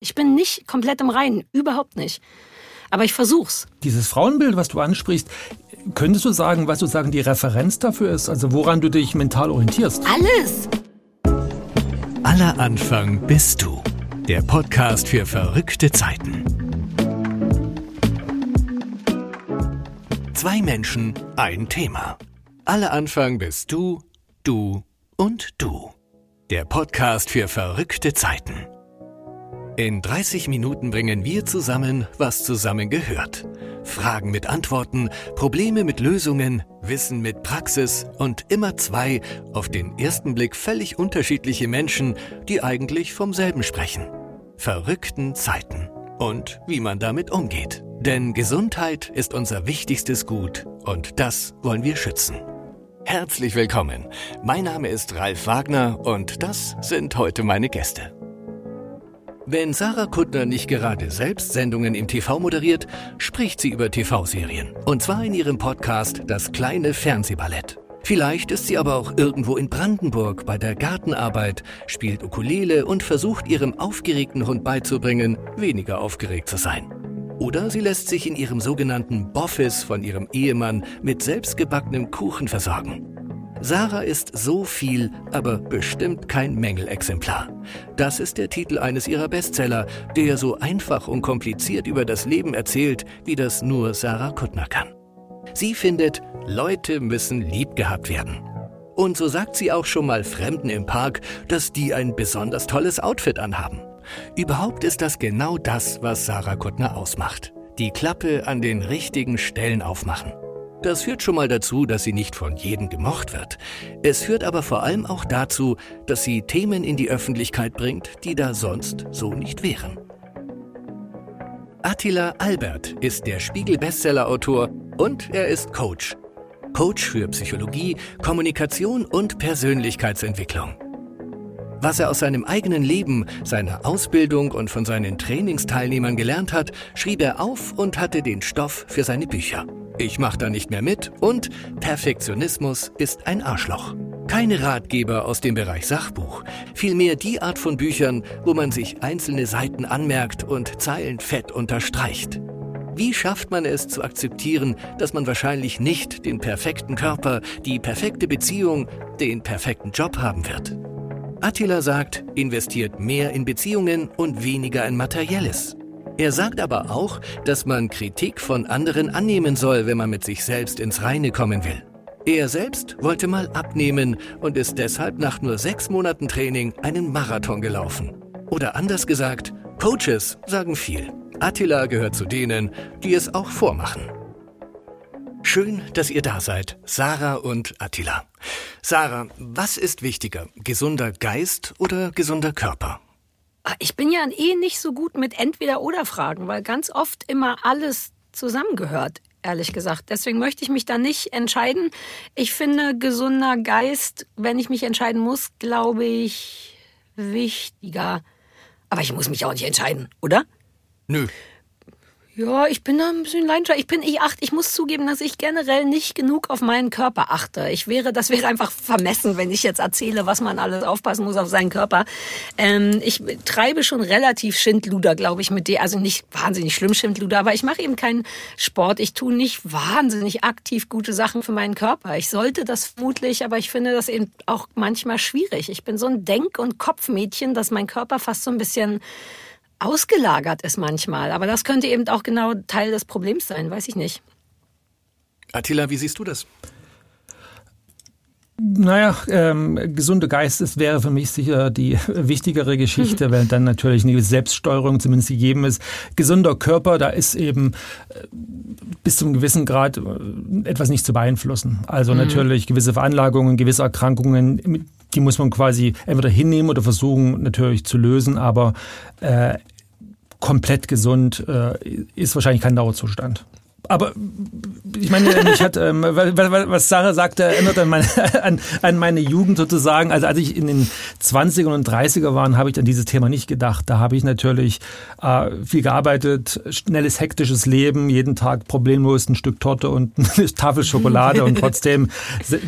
Ich bin nicht komplett im Reinen, überhaupt nicht. Aber ich versuch's. Dieses Frauenbild, was du ansprichst, könntest du sagen, was sozusagen die Referenz dafür ist? Also woran du dich mental orientierst? Alles. Aller Anfang bist du. Der Podcast für verrückte Zeiten. Zwei Menschen, ein Thema. Aller Anfang bist du, du und du. Der Podcast für verrückte Zeiten. In 30 Minuten bringen wir zusammen, was zusammengehört. Fragen mit Antworten, Probleme mit Lösungen, Wissen mit Praxis und immer zwei, auf den ersten Blick völlig unterschiedliche Menschen, die eigentlich vom selben sprechen. Verrückten Zeiten. Und wie man damit umgeht. Denn Gesundheit ist unser wichtigstes Gut und das wollen wir schützen. Herzlich willkommen. Mein Name ist Ralf Wagner und das sind heute meine Gäste. Wenn Sarah Kuttner nicht gerade selbst Sendungen im TV moderiert, spricht sie über TV-Serien. Und zwar in ihrem Podcast Das kleine Fernsehballett. Vielleicht ist sie aber auch irgendwo in Brandenburg bei der Gartenarbeit, spielt Ukulele und versucht ihrem aufgeregten Hund beizubringen, weniger aufgeregt zu sein. Oder sie lässt sich in ihrem sogenannten Boffis von ihrem Ehemann mit selbstgebackenem Kuchen versorgen. Sarah ist so viel, aber bestimmt kein Mängelexemplar. Das ist der Titel eines ihrer Bestseller, der so einfach und kompliziert über das Leben erzählt, wie das nur Sarah Kuttner kann. Sie findet, Leute müssen lieb gehabt werden. Und so sagt sie auch schon mal Fremden im Park, dass die ein besonders tolles Outfit anhaben. Überhaupt ist das genau das, was Sarah Kuttner ausmacht. Die Klappe an den richtigen Stellen aufmachen. Das führt schon mal dazu, dass sie nicht von jedem gemocht wird. Es führt aber vor allem auch dazu, dass sie Themen in die Öffentlichkeit bringt, die da sonst so nicht wären. Attila Albert ist der Spiegel-Bestseller-Autor und er ist Coach. Coach für Psychologie, Kommunikation und Persönlichkeitsentwicklung. Was er aus seinem eigenen Leben, seiner Ausbildung und von seinen Trainingsteilnehmern gelernt hat, schrieb er auf und hatte den Stoff für seine Bücher. Ich mach da nicht mehr mit und Perfektionismus ist ein Arschloch. Keine Ratgeber aus dem Bereich Sachbuch, vielmehr die Art von Büchern, wo man sich einzelne Seiten anmerkt und Zeilen fett unterstreicht. Wie schafft man es zu akzeptieren, dass man wahrscheinlich nicht den perfekten Körper, die perfekte Beziehung, den perfekten Job haben wird? Attila sagt, investiert mehr in Beziehungen und weniger in Materielles. Er sagt aber auch, dass man Kritik von anderen annehmen soll, wenn man mit sich selbst ins Reine kommen will. Er selbst wollte mal abnehmen und ist deshalb nach nur sechs Monaten Training einen Marathon gelaufen. Oder anders gesagt, Coaches sagen viel. Attila gehört zu denen, die es auch vormachen. Schön, dass ihr da seid, Sarah und Attila. Sarah, was ist wichtiger, gesunder Geist oder gesunder Körper? Ah, ich bin ja eh nicht so gut mit Entweder-Oder-Fragen, weil ganz oft immer alles zusammengehört, ehrlich gesagt. Deswegen möchte ich mich da nicht entscheiden. Ich finde, gesunder Geist, wenn ich mich entscheiden muss, glaube ich, wichtiger. Aber ich muss mich auch nicht entscheiden, oder? Nö, ja, ich bin da ein bisschen leidenschaftlich. Ich bin, ich achte, ich muss zugeben, dass ich generell nicht genug auf meinen Körper achte. Ich wäre, das wäre einfach vermessen, wenn ich jetzt erzähle, was man alles aufpassen muss auf seinen Körper. Ähm, ich treibe schon relativ Schindluder, glaube ich, mit dir. Also nicht wahnsinnig schlimm Schindluder, aber ich mache eben keinen Sport. Ich tue nicht wahnsinnig aktiv gute Sachen für meinen Körper. Ich sollte das vermutlich, aber ich finde das eben auch manchmal schwierig. Ich bin so ein Denk- und Kopfmädchen, dass mein Körper fast so ein bisschen ausgelagert ist manchmal. Aber das könnte eben auch genau Teil des Problems sein, weiß ich nicht. Attila, wie siehst du das? Naja, ähm, gesunde Geist ist, wäre für mich sicher die wichtigere Geschichte, weil dann natürlich eine Selbststeuerung zumindest gegeben ist. Gesunder Körper, da ist eben äh, bis zum gewissen Grad äh, etwas nicht zu beeinflussen. Also mhm. natürlich gewisse Veranlagungen, gewisse Erkrankungen, die muss man quasi entweder hinnehmen oder versuchen natürlich zu lösen, aber äh, komplett gesund äh, ist wahrscheinlich kein Dauerzustand. Aber ich meine, mich hat, ähm, was Sarah sagte, erinnert an meine, an, an meine Jugend sozusagen. Also als ich in den 20er und 30er war, habe ich an dieses Thema nicht gedacht. Da habe ich natürlich äh, viel gearbeitet, schnelles, hektisches Leben, jeden Tag problemlos ein Stück Torte und eine Tafel Schokolade und trotzdem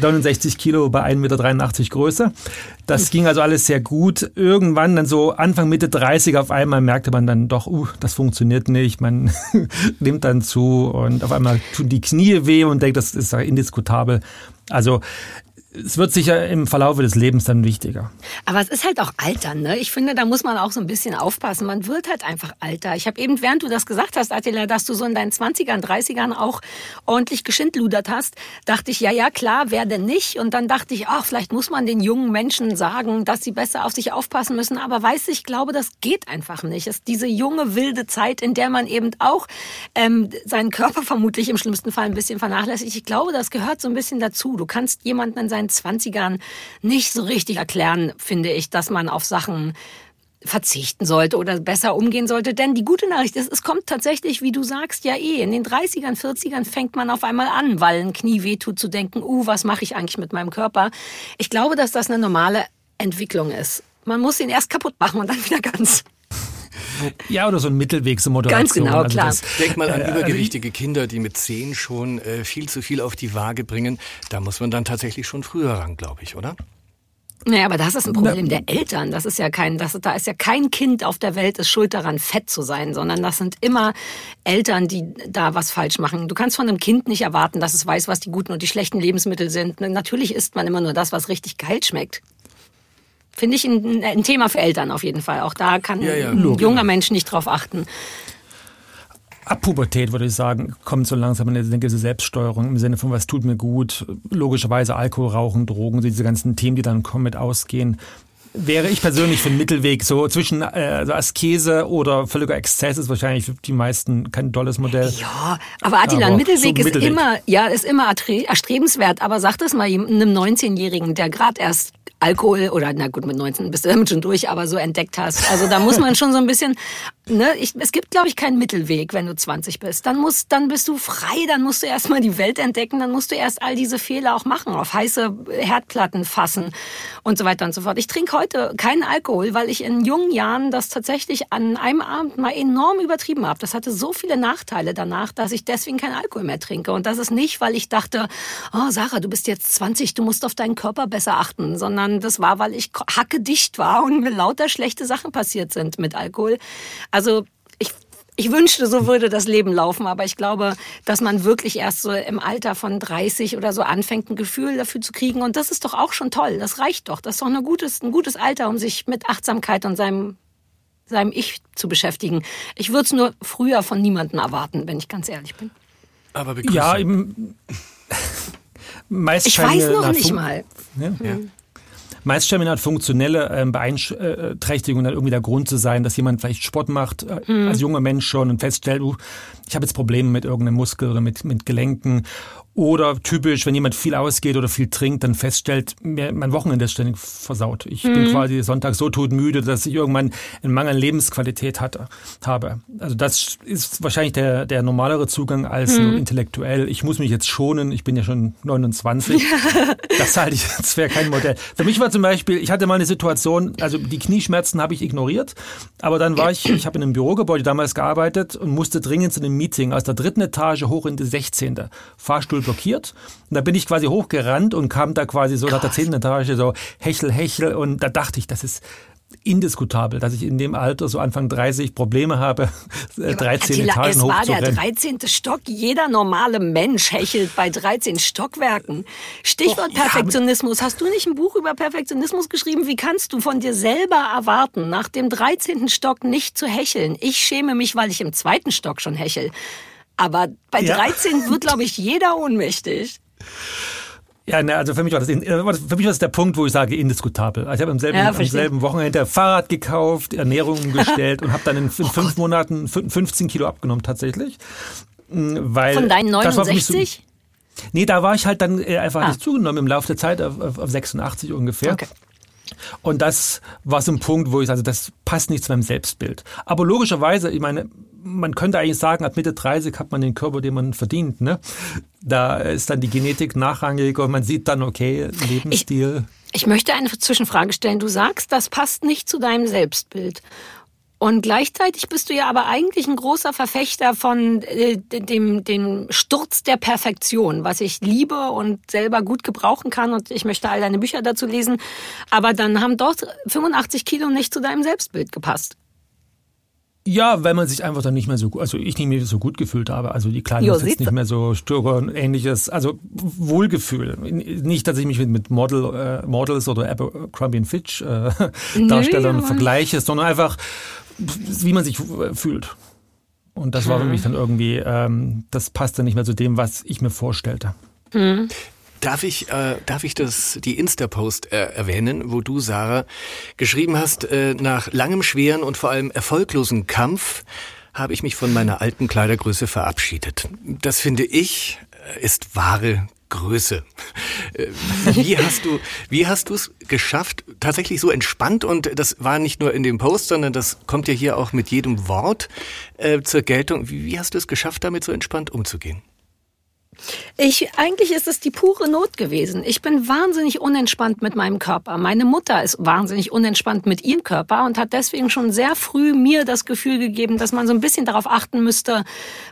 69 Kilo bei 1,83 Meter Größe. Das ging also alles sehr gut. Irgendwann dann so Anfang, Mitte 30 auf einmal merkte man dann doch, uh, das funktioniert nicht. Man nimmt dann zu und auf einmal tun die Knie weh und denkt, das ist indiskutabel. Also es wird sicher im Verlaufe des Lebens dann wichtiger. Aber es ist halt auch Altern, ne? Ich finde, da muss man auch so ein bisschen aufpassen. Man wird halt einfach alter. Ich habe eben, während du das gesagt hast, Attila, dass du so in deinen 20ern, 30ern auch ordentlich geschindludert hast, dachte ich, ja, ja, klar, wer denn nicht? Und dann dachte ich, ach, vielleicht muss man den jungen Menschen sagen, dass sie besser auf sich aufpassen müssen. Aber weiß ich glaube, das geht einfach nicht. Es ist diese junge, wilde Zeit, in der man eben auch ähm, seinen Körper vermutlich im schlimmsten Fall ein bisschen vernachlässigt. Ich glaube, das gehört so ein bisschen dazu. Du kannst jemanden in seinen seinen Zwanzigern nicht so richtig erklären, finde ich, dass man auf Sachen verzichten sollte oder besser umgehen sollte. Denn die gute Nachricht ist, es kommt tatsächlich, wie du sagst, ja eh. In den 30ern, 40ern fängt man auf einmal an, weil ein Knie wehtut, zu denken, uh, was mache ich eigentlich mit meinem Körper? Ich glaube, dass das eine normale Entwicklung ist. Man muss ihn erst kaputt machen und dann wieder ganz. Ja, oder so ein Mittelweg, so Moderation. Ganz genau, also klar. Das, Denk mal an äh, übergewichtige Kinder, die mit zehn schon äh, viel zu viel auf die Waage bringen. Da muss man dann tatsächlich schon früher ran, glaube ich, oder? Naja, aber das ist ein Problem der Eltern. Das ist ja kein, das, da ist ja kein Kind auf der Welt, ist schuld daran, fett zu sein, sondern das sind immer Eltern, die da was falsch machen. Du kannst von einem Kind nicht erwarten, dass es weiß, was die guten und die schlechten Lebensmittel sind. Natürlich isst man immer nur das, was richtig geil schmeckt. Finde ich ein, ein, Thema für Eltern auf jeden Fall. Auch da kann ja, ja. ein junger Mensch nicht drauf achten. Ab Pubertät würde ich sagen, kommt so langsam eine gewisse Selbststeuerung im Sinne von, was tut mir gut. Logischerweise Alkohol, Rauchen, Drogen, diese ganzen Themen, die dann kommen, mit ausgehen. Wäre ich persönlich für einen Mittelweg, so zwischen äh, Askese oder völliger Exzess ist wahrscheinlich für die meisten kein tolles Modell. Ja, aber Attila, ein Mittelweg, so ist Mittelweg. immer, ja, ist immer erstrebenswert. Aber sag das mal einem 19-Jährigen, der gerade erst Alkohol oder na gut, mit 19 bist du damit schon durch, aber so entdeckt hast. Also da muss man schon so ein bisschen, ne, ich, es gibt glaube ich keinen Mittelweg, wenn du 20 bist. Dann musst, dann bist du frei, dann musst du erstmal die Welt entdecken, dann musst du erst all diese Fehler auch machen, auf heiße Herdplatten fassen und so weiter und so fort. Ich trinke heute keinen Alkohol, weil ich in jungen Jahren das tatsächlich an einem Abend mal enorm übertrieben habe. Das hatte so viele Nachteile danach, dass ich deswegen keinen Alkohol mehr trinke. Und das ist nicht, weil ich dachte, oh Sarah, du bist jetzt 20, du musst auf deinen Körper besser achten, sondern das war, weil ich hackedicht war und mir lauter schlechte Sachen passiert sind mit Alkohol. Also ich ich wünschte, so würde das Leben laufen, aber ich glaube, dass man wirklich erst so im Alter von 30 oder so anfängt, ein Gefühl dafür zu kriegen. Und das ist doch auch schon toll. Das reicht doch. Das ist doch ein gutes, ein gutes Alter, um sich mit Achtsamkeit und seinem, seinem Ich zu beschäftigen. Ich würde es nur früher von niemandem erwarten, wenn ich ganz ehrlich bin. Aber ja, eben. Meist ich weiß noch nicht mal. Ja. Ja. Meist scheint mir eine funktionelle ähm, Beeinträchtigung dann irgendwie der Grund zu sein, dass jemand vielleicht Sport macht, äh, mhm. als junger Mensch schon und feststellt, uh, ich habe jetzt Probleme mit irgendeinem Muskel oder mit, mit Gelenken oder typisch, wenn jemand viel ausgeht oder viel trinkt, dann feststellt, mein Wochenende ist ständig versaut. Ich mhm. bin quasi Sonntag so todmüde, dass ich irgendwann einen Mangel an Lebensqualität hatte, habe. Also das ist wahrscheinlich der, der normalere Zugang als mhm. nur intellektuell. Ich muss mich jetzt schonen, ich bin ja schon 29. das halte ich, das wäre kein Modell. Für mich war zum Beispiel, ich hatte mal eine Situation, also die Knieschmerzen habe ich ignoriert, aber dann war ich, ich habe in einem Bürogebäude damals gearbeitet und musste dringend zu einem Meeting aus der dritten Etage hoch in die 16. Fahrstuhl Fahrstuhl blockiert. Und da bin ich quasi hochgerannt und kam da quasi so nach der zehnten Etage so hechel, hechel. Und da dachte ich, das ist indiskutabel, dass ich in dem Alter, so Anfang 30, Probleme habe, 13 Attila, Etagen Es war der 13. Stock. Jeder normale Mensch hechelt bei 13 Stockwerken. Stichwort Doch, Perfektionismus. Hast du nicht ein Buch über Perfektionismus geschrieben? Wie kannst du von dir selber erwarten, nach dem 13. Stock nicht zu hecheln? Ich schäme mich, weil ich im zweiten Stock schon hechel. Aber bei ja. 13 wird, glaube ich, jeder ohnmächtig. Ja, ne, also für mich war das äh, für mich war das der Punkt, wo ich sage indiskutabel. Also ich habe am selben, ja, am selben Wochenende Fahrrad gekauft, Ernährung umgestellt und habe dann in, in oh fünf Monaten 15 Kilo abgenommen tatsächlich. Mm, weil Von deinen 69? So, nee, da war ich halt dann äh, einfach ah. nicht zugenommen im Laufe der Zeit auf, auf, auf 86 ungefähr. Okay. Und das war so ein Punkt, wo ich, also das passt nicht zu meinem Selbstbild. Aber logischerweise, ich meine, man könnte eigentlich sagen, ab Mitte 30 hat man den Körper, den man verdient. Ne? Da ist dann die Genetik nachrangig und man sieht dann, okay, Lebensstil. Ich, ich möchte eine Zwischenfrage stellen. Du sagst, das passt nicht zu deinem Selbstbild. Und gleichzeitig bist du ja aber eigentlich ein großer Verfechter von äh, dem, dem Sturz der Perfektion, was ich liebe und selber gut gebrauchen kann. Und ich möchte all deine Bücher dazu lesen. Aber dann haben dort 85 Kilo nicht zu deinem Selbstbild gepasst. Ja, weil man sich einfach dann nicht mehr so, also ich nicht mehr so gut gefühlt habe. Also die Kleidung ist jetzt nicht mehr so störend und ähnliches. Also Wohlgefühl. Nicht, dass ich mich mit, mit Model, äh, Models oder Abercrombie Fitch äh, Darstellern vergleiche, sondern einfach, wie man sich fühlt. Und das war für hm. mich dann irgendwie, ähm, das passte nicht mehr zu dem, was ich mir vorstellte. Mhm. Darf ich, äh, darf ich das, die Insta-Post äh, erwähnen, wo du, Sarah, geschrieben hast, äh, nach langem, schweren und vor allem erfolglosen Kampf habe ich mich von meiner alten Kleidergröße verabschiedet. Das finde ich äh, ist wahre Größe. Äh, wie hast du, wie hast du es geschafft, tatsächlich so entspannt und das war nicht nur in dem Post, sondern das kommt ja hier auch mit jedem Wort äh, zur Geltung. Wie, wie hast du es geschafft, damit so entspannt umzugehen? Ich, eigentlich ist es die pure Not gewesen. Ich bin wahnsinnig unentspannt mit meinem Körper. Meine Mutter ist wahnsinnig unentspannt mit ihrem Körper und hat deswegen schon sehr früh mir das Gefühl gegeben, dass man so ein bisschen darauf achten müsste,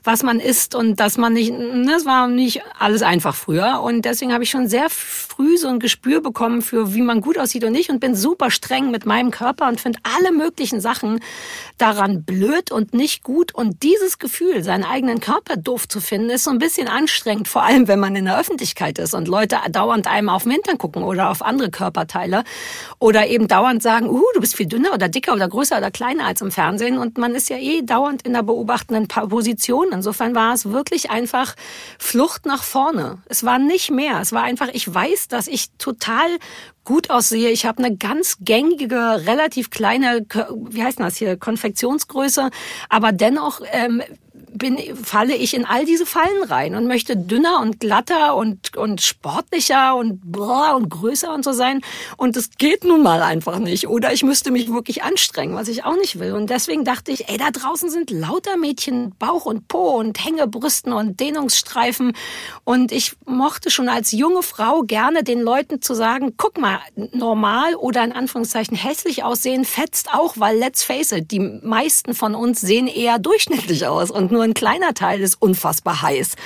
was man isst und dass man nicht, das war nicht alles einfach früher. Und deswegen habe ich schon sehr früh so ein Gespür bekommen für, wie man gut aussieht und nicht und bin super streng mit meinem Körper und finde alle möglichen Sachen daran blöd und nicht gut. Und dieses Gefühl, seinen eigenen Körper doof zu finden, ist so ein bisschen anstrengend anstrengend, vor allem wenn man in der Öffentlichkeit ist und Leute dauernd einem auf den Hintern gucken oder auf andere Körperteile oder eben dauernd sagen, uh, du bist viel dünner oder dicker oder größer oder kleiner als im Fernsehen und man ist ja eh dauernd in der beobachtenden Position. Insofern war es wirklich einfach Flucht nach vorne. Es war nicht mehr. Es war einfach, ich weiß, dass ich total gut aussehe. Ich habe eine ganz gängige, relativ kleine, wie heißt das hier, Konfektionsgröße, aber dennoch ähm, bin, falle ich in all diese Fallen rein und möchte dünner und glatter und, und sportlicher und, boah, und größer und so sein. Und das geht nun mal einfach nicht. Oder ich müsste mich wirklich anstrengen, was ich auch nicht will. Und deswegen dachte ich, ey, da draußen sind lauter Mädchen Bauch und Po und Hängebrüsten und Dehnungsstreifen. Und ich mochte schon als junge Frau gerne den Leuten zu sagen, guck mal, normal oder in Anführungszeichen hässlich aussehen fetzt auch, weil let's face it, die meisten von uns sehen eher durchschnittlich aus und nur ein kleiner Teil ist unfassbar heiß.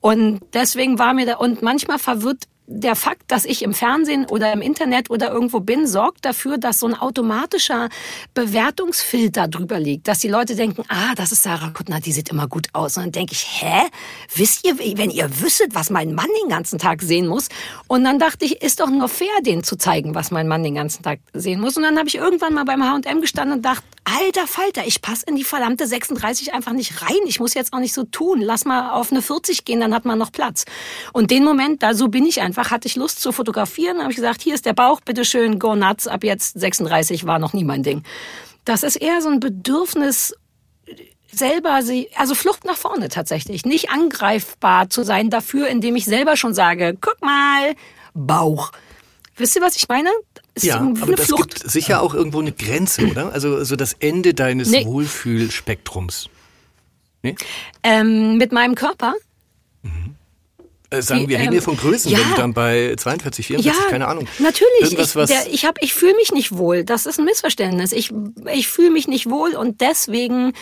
Und deswegen war mir da, und manchmal verwirrt der Fakt, dass ich im Fernsehen oder im Internet oder irgendwo bin, sorgt dafür, dass so ein automatischer Bewertungsfilter drüber liegt. Dass die Leute denken, ah, das ist Sarah Kuttner, die sieht immer gut aus. Und dann denke ich, hä? Wisst ihr, wenn ihr wüsstet, was mein Mann den ganzen Tag sehen muss? Und dann dachte ich, ist doch nur fair, denen zu zeigen, was mein Mann den ganzen Tag sehen muss. Und dann habe ich irgendwann mal beim H&M gestanden und dachte, alter Falter, ich passe in die verdammte 36 einfach nicht rein. Ich muss jetzt auch nicht so tun. Lass mal auf eine 40 gehen, dann hat man noch Platz. Und den Moment, da so bin ich einfach, hatte ich Lust zu fotografieren. habe ich gesagt, hier ist der Bauch, bitteschön, go nuts. Ab jetzt 36 war noch nie mein Ding. Das ist eher so ein Bedürfnis, selber sie, also Flucht nach vorne tatsächlich, nicht angreifbar zu sein dafür, indem ich selber schon sage, guck mal, Bauch. Wisst ihr, was ich meine? Ist ja, aber das Flucht. gibt sicher auch irgendwo eine Grenze, oder? Also, also das Ende deines nee. Wohlfühlspektrums. Nee? Ähm, mit meinem Körper? Mhm. Äh, sagen wir, reden ähm, von Größen, ja, wenn du dann bei 42, 44, ja, keine Ahnung. Natürlich. ich, der, ich, hab, ich fühle mich nicht wohl. Das ist ein Missverständnis. Ich, ich fühle mich nicht wohl und deswegen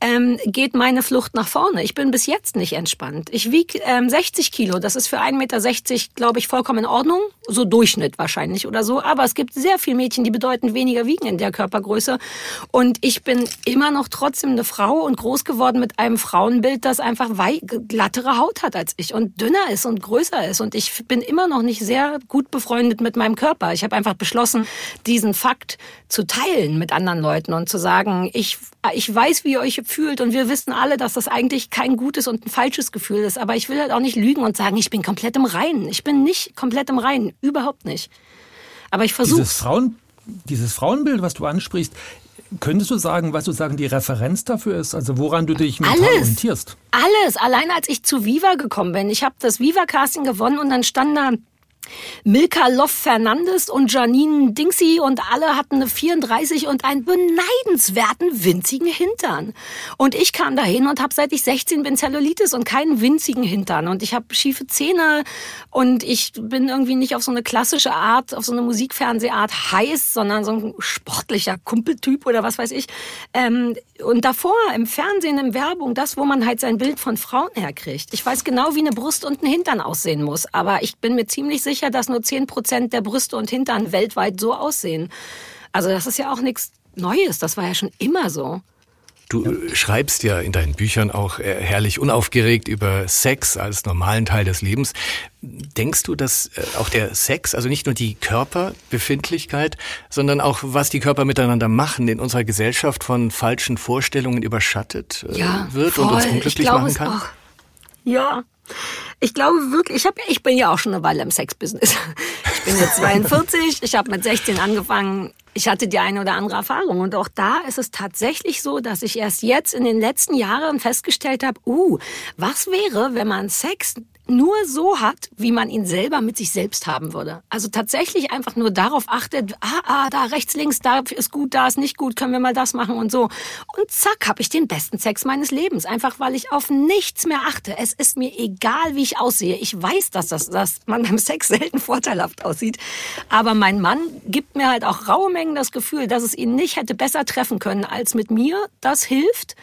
ähm, geht meine Flucht nach vorne. Ich bin bis jetzt nicht entspannt. Ich wiege ähm, 60 Kilo. Das ist für 1,60 Meter, glaube ich, vollkommen in Ordnung. So Durchschnitt wahrscheinlich oder so. Aber es gibt sehr viele Mädchen, die bedeutend weniger wiegen in der Körpergröße. Und ich bin immer noch trotzdem eine Frau und groß geworden mit einem Frauenbild, das einfach glattere Haut hat als ich und dünner ist und größer ist. Und ich bin immer noch nicht sehr gut befreundet mit meinem Körper. Ich habe einfach beschlossen, diesen Fakt zu teilen mit anderen Leuten und zu sagen, ich, ich weiß, wie ihr euch fühlt und wir wissen alle, dass das eigentlich kein gutes und ein falsches Gefühl ist. Aber ich will halt auch nicht lügen und sagen, ich bin komplett im Reinen. Ich bin nicht komplett im Reinen. Überhaupt nicht. Aber ich versuche. Dieses, Frauen, dieses Frauenbild, was du ansprichst, Könntest du sagen, was sozusagen die Referenz dafür ist? Also woran du dich mental Alles. orientierst? Alles. Allein als ich zu Viva gekommen bin. Ich habe das Viva-Casting gewonnen und dann stand da Milka Loff Fernandes und Janine Dingsy und alle hatten eine 34 und einen beneidenswerten winzigen Hintern. Und ich kam dahin und habe seit ich 16 bin Zellulitis und keinen winzigen Hintern und ich habe schiefe Zähne und ich bin irgendwie nicht auf so eine klassische Art, auf so eine Musikfernsehart heiß, sondern so ein sportlicher Kumpeltyp oder was weiß ich. Ähm, und davor im Fernsehen, in Werbung, das, wo man halt sein Bild von Frauen herkriegt. Ich weiß genau, wie eine Brust und ein Hintern aussehen muss, aber ich bin mir ziemlich sicher, dass nur 10 Prozent der Brüste und Hintern weltweit so aussehen. Also das ist ja auch nichts Neues. Das war ja schon immer so. Du ja. schreibst ja in deinen Büchern auch äh, herrlich unaufgeregt über Sex als normalen Teil des Lebens. Denkst du, dass äh, auch der Sex, also nicht nur die Körperbefindlichkeit, sondern auch was die Körper miteinander machen, in unserer Gesellschaft von falschen Vorstellungen überschattet äh, ja, wird voll. und uns unglücklich machen kann? Auch. Ja, ich glaube wirklich, ich, hab, ich bin ja auch schon eine Weile im Sexbusiness. Ich bin jetzt 42, ich habe mit 16 angefangen. Ich hatte die eine oder andere Erfahrung. Und auch da ist es tatsächlich so, dass ich erst jetzt in den letzten Jahren festgestellt habe, uh, was wäre, wenn man Sex nur so hat, wie man ihn selber mit sich selbst haben würde. Also tatsächlich einfach nur darauf achtet, ah, ah, da rechts, links, da ist gut, da ist nicht gut, können wir mal das machen und so. Und zack, habe ich den besten Sex meines Lebens. Einfach weil ich auf nichts mehr achte. Es ist mir egal, wie ich aussehe. Ich weiß, dass, das, dass man beim Sex selten vorteilhaft aussieht. Aber mein Mann gibt mir halt auch raue Mengen das Gefühl, dass es ihn nicht hätte besser treffen können als mit mir. Das hilft.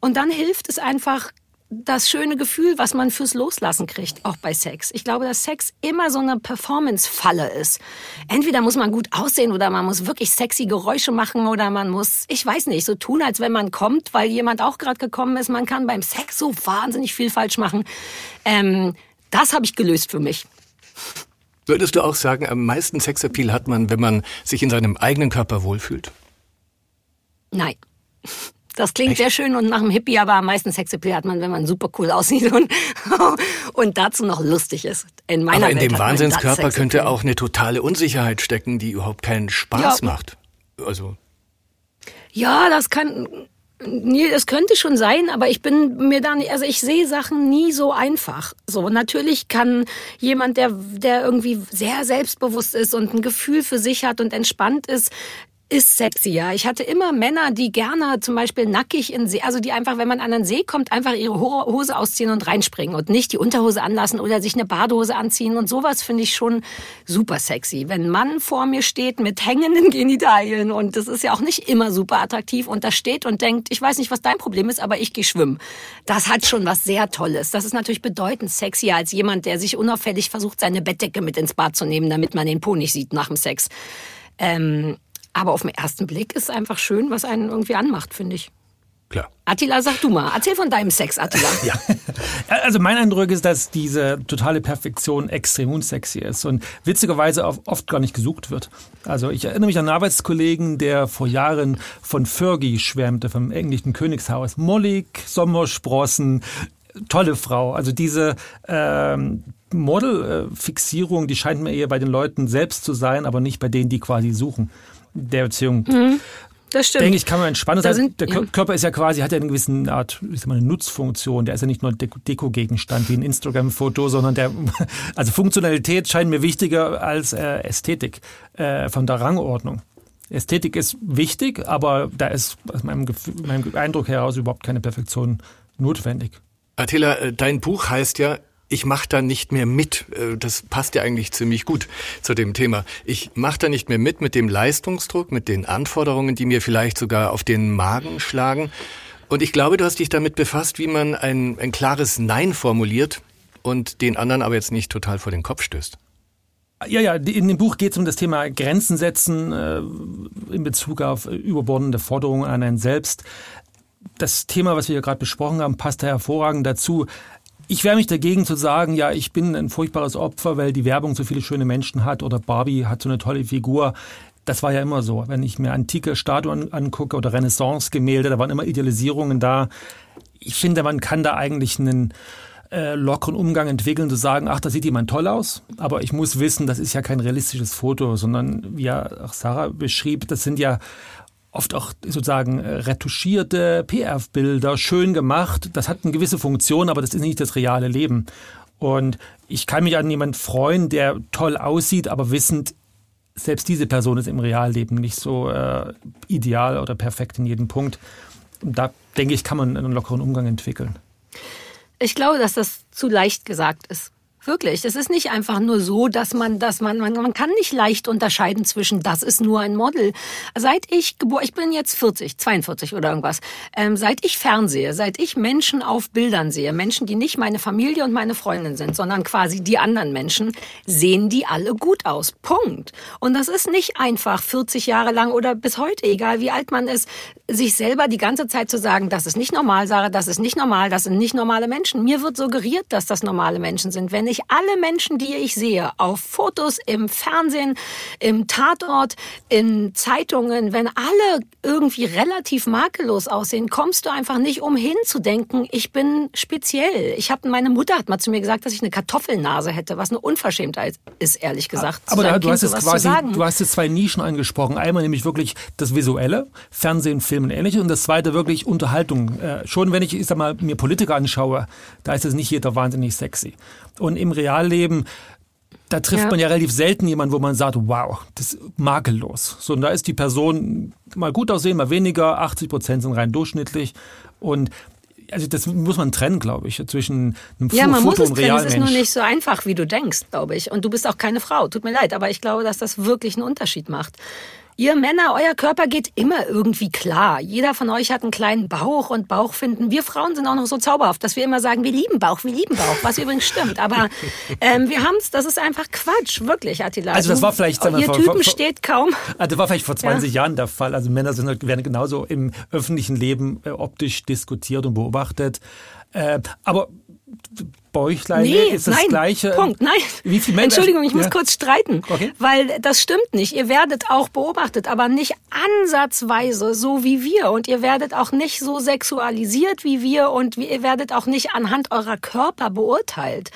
Und dann hilft es einfach, das schöne Gefühl, was man fürs Loslassen kriegt, auch bei Sex. Ich glaube, dass Sex immer so eine Performance-Falle ist. Entweder muss man gut aussehen oder man muss wirklich sexy Geräusche machen oder man muss, ich weiß nicht, so tun, als wenn man kommt, weil jemand auch gerade gekommen ist. Man kann beim Sex so wahnsinnig viel falsch machen. Ähm, das habe ich gelöst für mich. Würdest du auch sagen, am meisten Sexappeal hat man, wenn man sich in seinem eigenen Körper wohlfühlt? Nein. Das klingt Echt? sehr schön und nach einem Hippie, aber am meisten Sexappeal hat man, wenn man super cool aussieht und, und dazu noch lustig ist. In meiner aber in Welt dem Wahnsinnskörper könnte auch eine totale Unsicherheit stecken, die überhaupt keinen Spaß ja. macht. Also. Ja, das kann, Nee, das könnte schon sein, aber ich bin mir da nicht, also ich sehe Sachen nie so einfach. So, natürlich kann jemand, der, der irgendwie sehr selbstbewusst ist und ein Gefühl für sich hat und entspannt ist, ist sexy, ja. Ich hatte immer Männer, die gerne zum Beispiel nackig in See, also die einfach, wenn man an den See kommt, einfach ihre Hose ausziehen und reinspringen und nicht die Unterhose anlassen oder sich eine Badehose anziehen und sowas finde ich schon super sexy. Wenn ein Mann vor mir steht mit hängenden Genitalien und das ist ja auch nicht immer super attraktiv und da steht und denkt, ich weiß nicht, was dein Problem ist, aber ich gehe schwimmen. Das hat schon was sehr Tolles. Das ist natürlich bedeutend sexier als jemand, der sich unauffällig versucht, seine Bettdecke mit ins Bad zu nehmen, damit man den Po nicht sieht nach dem Sex. Ähm, aber auf den ersten Blick ist es einfach schön, was einen irgendwie anmacht, finde ich. Klar. Attila, sag du mal, erzähl von deinem Sex, Attila. ja. Also mein Eindruck ist, dass diese totale Perfektion extrem unsexy ist und witzigerweise oft gar nicht gesucht wird. Also ich erinnere mich an einen Arbeitskollegen, der vor Jahren von Fergie schwärmte, vom englischen Königshaus. Mollig, Sommersprossen, tolle Frau. Also diese ähm, Modelfixierung, die scheint mir eher bei den Leuten selbst zu sein, aber nicht bei denen, die quasi suchen der Beziehung. Mhm. Das stimmt. Denke ich, kann man entspannen. Das heißt, der ja. Körper ist ja quasi, hat ja eine gewisse Art, ich sag mal, eine Nutzfunktion. Der ist ja nicht nur Deko-Gegenstand wie ein Instagram-Foto, sondern der, also Funktionalität scheint mir wichtiger als äh, Ästhetik äh, von der Rangordnung. Ästhetik ist wichtig, aber da ist aus meinem, Gefühl, meinem Eindruck heraus überhaupt keine Perfektion notwendig. Attila, äh, dein Buch heißt ja ich mache da nicht mehr mit. Äh, das passt ja eigentlich ziemlich gut zu dem Thema. Ich mache da nicht mehr mit mit dem Leistungsdruck, mit den Anforderungen, die mir vielleicht sogar auf den Magen schlagen. Und ich glaube, du hast dich damit befasst, wie man ein, ein klares Nein formuliert und den anderen aber jetzt nicht total vor den Kopf stößt. Ja, ja, in dem Buch geht es um das Thema Grenzen setzen äh, in Bezug auf überbordende Forderungen an einen selbst. Das Thema, was wir gerade besprochen haben, passt da hervorragend dazu. Ich wehre mich dagegen zu sagen, ja, ich bin ein furchtbares Opfer, weil die Werbung so viele schöne Menschen hat oder Barbie hat so eine tolle Figur. Das war ja immer so. Wenn ich mir antike Statuen angucke oder Renaissance-Gemälde, da waren immer Idealisierungen da. Ich finde, man kann da eigentlich einen äh, lockeren Umgang entwickeln, zu sagen, ach, da sieht jemand toll aus, aber ich muss wissen, das ist ja kein realistisches Foto, sondern wie ja Sarah beschrieb, das sind ja oft auch sozusagen äh, retuschierte PF-Bilder, schön gemacht. Das hat eine gewisse Funktion, aber das ist nicht das reale Leben. Und ich kann mich an jemanden freuen, der toll aussieht, aber wissend, selbst diese Person ist im Realleben nicht so äh, ideal oder perfekt in jedem Punkt. Und da denke ich, kann man einen lockeren Umgang entwickeln. Ich glaube, dass das zu leicht gesagt ist. Wirklich, das ist nicht einfach nur so, dass man, dass man, man, man kann nicht leicht unterscheiden zwischen, das ist nur ein Model. Seit ich geboren, ich bin jetzt 40, 42 oder irgendwas, ähm, seit ich fernsehe, seit ich Menschen auf Bildern sehe, Menschen, die nicht meine Familie und meine Freundin sind, sondern quasi die anderen Menschen, sehen die alle gut aus. Punkt. Und das ist nicht einfach 40 Jahre lang oder bis heute, egal wie alt man ist, sich selber die ganze Zeit zu sagen, das ist nicht normal, Sarah, das ist nicht normal, das sind nicht normale Menschen. Mir wird suggeriert, dass das normale Menschen sind. Wenn ich alle Menschen, die ich sehe, auf Fotos, im Fernsehen, im Tatort, in Zeitungen, wenn alle irgendwie relativ makellos aussehen, kommst du einfach nicht umhin zu denken, ich bin speziell. Ich habe meine Mutter hat mal zu mir gesagt, dass ich eine Kartoffelnase hätte, was eine Unverschämtheit ist, ehrlich gesagt. Aber da, du hast jetzt quasi, du hast jetzt zwei Nischen angesprochen. Einmal nämlich wirklich das Visuelle, Fernsehen, Film und ähnliches, und das zweite wirklich Unterhaltung. Äh, schon wenn ich, ich sag mal, mir Politiker anschaue, da ist es nicht jeder wahnsinnig sexy. Und im Realleben da trifft ja. man ja relativ selten jemanden, wo man sagt, wow, das ist makellos. So, und da ist die Person mal gut aussehen, mal weniger, 80 Prozent sind rein durchschnittlich. Und also das muss man trennen, glaube ich, zwischen einem ja, man Foto muss und es trennen. Es ist nur nicht so einfach, wie du denkst, glaube ich. Und du bist auch keine Frau. Tut mir leid, aber ich glaube, dass das wirklich einen Unterschied macht. Ihr Männer, euer Körper geht immer irgendwie klar. Jeder von euch hat einen kleinen Bauch und Bauch finden. Wir Frauen sind auch noch so zauberhaft, dass wir immer sagen, wir lieben Bauch, wir lieben Bauch, was übrigens stimmt. Aber ähm, wir haben es, das ist einfach Quatsch, wirklich, Attila. Also das war vielleicht... Ihr vor, Typen vor, steht kaum... Also das war vielleicht vor 20 ja. Jahren der Fall. Also Männer sind, halt, werden genauso im öffentlichen Leben äh, optisch diskutiert und beobachtet. Äh, aber Bäuchlein nee, ist das nein, gleiche. Punkt, nein. Wie viel Menschen? Entschuldigung, ich muss ja. kurz streiten, okay. weil das stimmt nicht. Ihr werdet auch beobachtet, aber nicht ansatzweise so wie wir und ihr werdet auch nicht so sexualisiert wie wir und ihr werdet auch nicht anhand eurer Körper beurteilt.